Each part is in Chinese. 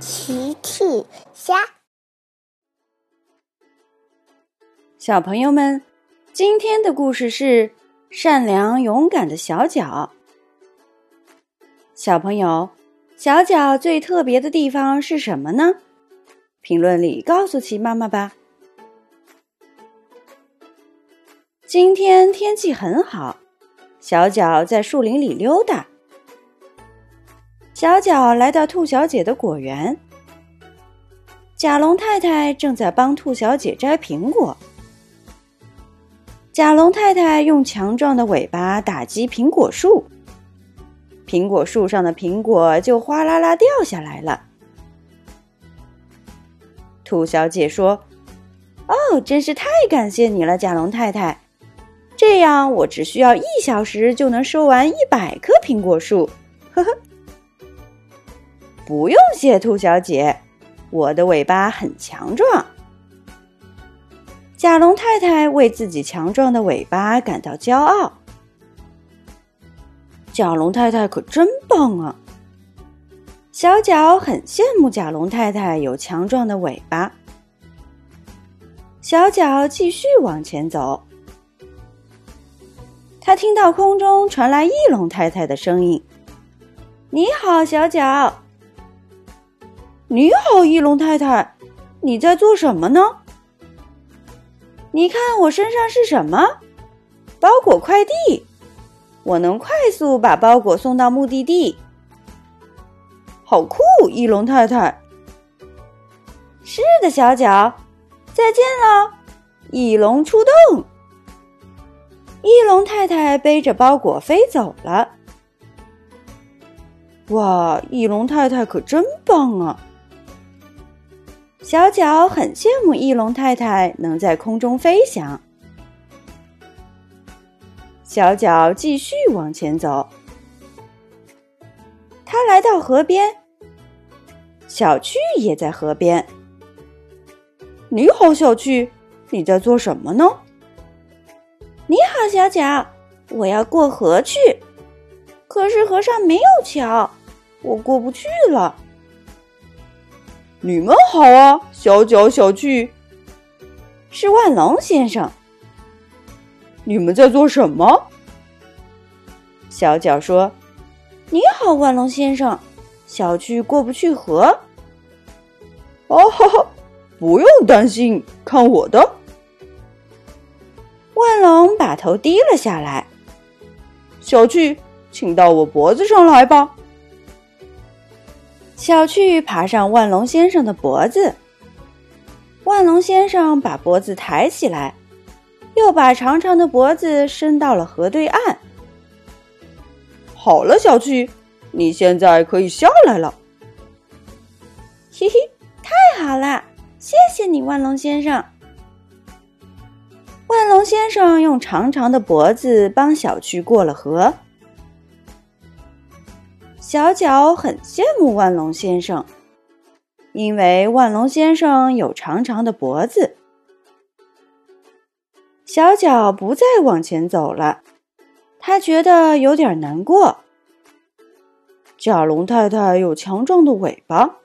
奇趣虾，小朋友们，今天的故事是善良勇敢的小脚。小朋友，小脚最特别的地方是什么呢？评论里告诉奇妈妈吧。今天天气很好，小脚在树林里溜达。小脚来到兔小姐的果园，甲龙太太正在帮兔小姐摘苹果。甲龙太太用强壮的尾巴打击苹果树，苹果树上的苹果就哗啦啦掉下来了。兔小姐说：“哦，真是太感谢你了，甲龙太太！这样我只需要一小时就能收完一百棵苹果树。”呵呵。不用谢，兔小姐，我的尾巴很强壮。甲龙太太为自己强壮的尾巴感到骄傲。甲龙太太可真棒啊！小脚很羡慕甲龙太太有强壮的尾巴。小脚继续往前走，他听到空中传来翼龙太太的声音：“你好，小脚。”你好，翼龙太太，你在做什么呢？你看我身上是什么？包裹快递，我能快速把包裹送到目的地。好酷，翼龙太太。是的，小脚，再见了，翼龙出动。翼龙太太背着包裹飞走了。哇，翼龙太太可真棒啊！小脚很羡慕翼龙太太能在空中飞翔。小脚继续往前走，他来到河边，小趣也在河边。你好，小趣，你在做什么呢？你好，小脚，我要过河去，可是河上没有桥，我过不去了。你们好啊，小脚、小趣，是万龙先生。你们在做什么？小脚说：“你好，万龙先生。”小趣过不去河。哦哈哈，不用担心，看我的！万龙把头低了下来。小趣，请到我脖子上来吧。小趣爬上万龙先生的脖子，万龙先生把脖子抬起来，又把长长的脖子伸到了河对岸。好了，小趣，你现在可以下来了。嘿嘿，太好了，谢谢你，万龙先生。万龙先生用长长的脖子帮小趣过了河。小脚很羡慕万龙先生，因为万龙先生有长长的脖子。小脚不再往前走了，他觉得有点难过。甲龙太太有强壮的尾巴，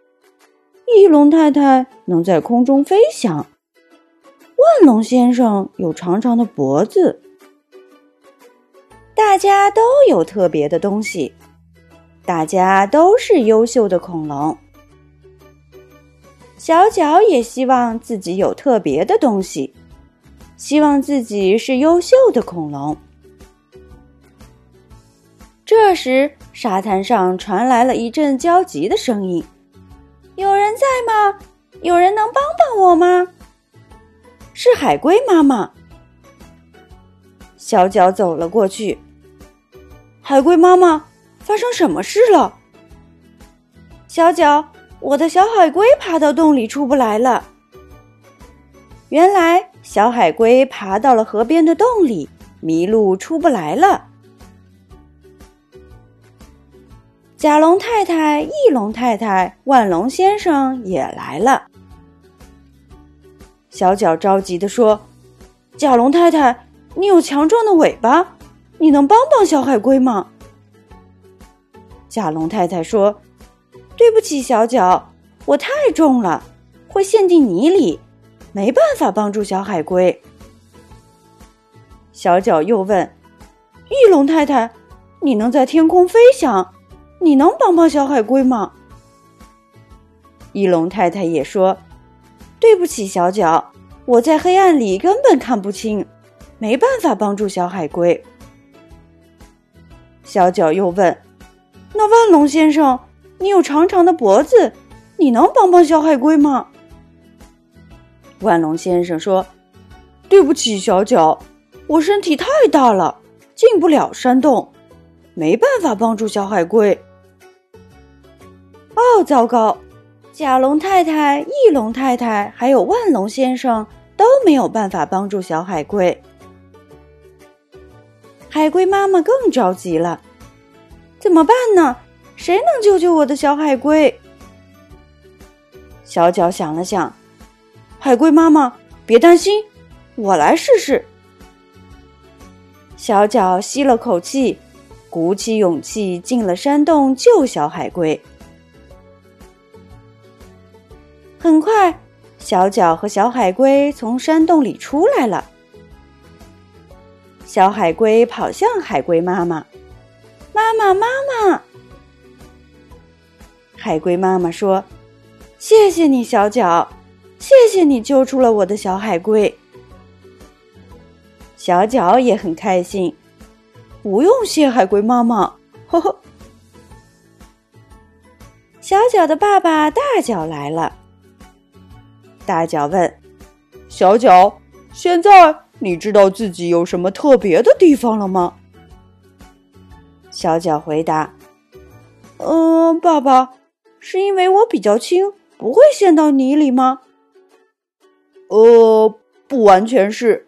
翼龙太太能在空中飞翔，万龙先生有长长的脖子。大家都有特别的东西。大家都是优秀的恐龙，小脚也希望自己有特别的东西，希望自己是优秀的恐龙。这时，沙滩上传来了一阵焦急的声音：“有人在吗？有人能帮帮我吗？”是海龟妈妈。小脚走了过去，海龟妈妈。发生什么事了？小脚，我的小海龟爬到洞里出不来了。原来小海龟爬到了河边的洞里，迷路出不来了。甲龙太太、翼龙太太、万龙先生也来了。小脚着急的说：“甲龙太太，你有强壮的尾巴，你能帮帮小海龟吗？”甲龙太太说：“对不起，小脚，我太重了，会陷进泥里，没办法帮助小海龟。小脚又问：“翼龙太太，你能在天空飞翔？你能帮帮小海龟吗？”翼龙太太也说：“对不起，小脚，我在黑暗里根本看不清，没办法帮助小海龟。”小脚又问：“那万龙先生，你有长长的脖子，你能帮帮小海龟吗？”万龙先生说：“对不起，小脚，我身体太大了，进不了山洞，没办法帮助小海龟。”哦，糟糕！甲龙太太、翼龙太太还有万龙先生都没有办法帮助小海龟。海龟妈妈更着急了，怎么办呢？谁能救救我的小海龟？小脚想了想，海龟妈妈，别担心，我来试试。小脚吸了口气，鼓起勇气进了山洞救小海龟。很快，小脚和小海龟从山洞里出来了。小海龟跑向海龟妈妈，妈妈，妈妈！海龟妈妈说：“谢谢你，小脚，谢谢你救出了我的小海龟。”小脚也很开心，不用谢，海龟妈妈。呵呵。小脚的爸爸大脚来了。大脚问：“小脚，现在？”你知道自己有什么特别的地方了吗？小脚回答：“嗯，爸爸，是因为我比较轻，不会陷到泥里吗？”呃，不完全是。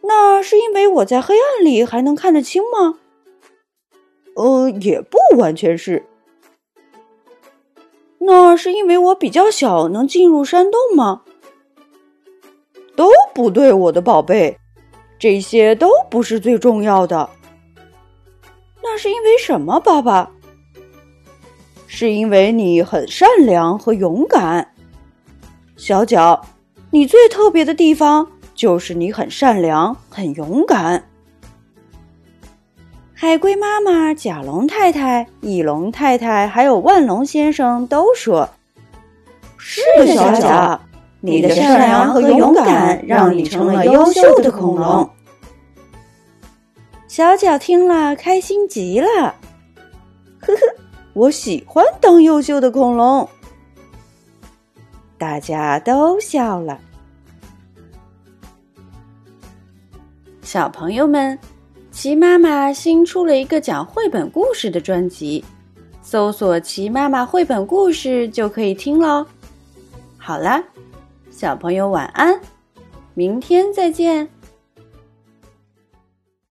那是因为我在黑暗里还能看得清吗？呃，也不完全是。那是因为我比较小，能进入山洞吗？都不对，我的宝贝，这些都不是最重要的。那是因为什么，爸爸？是因为你很善良和勇敢。小脚，你最特别的地方就是你很善良、很勇敢。海龟妈妈、甲龙太太、翼龙太太还有万龙先生都说：“是的，小脚。”你的善良和勇敢让你成了优秀的恐龙。小脚听了，开心极了。呵呵，我喜欢当优秀的恐龙。大家都笑了。小朋友们，齐妈妈新出了一个讲绘本故事的专辑，搜索“齐妈妈绘本故事”就可以听喽。好了。小朋友晚安，明天再见。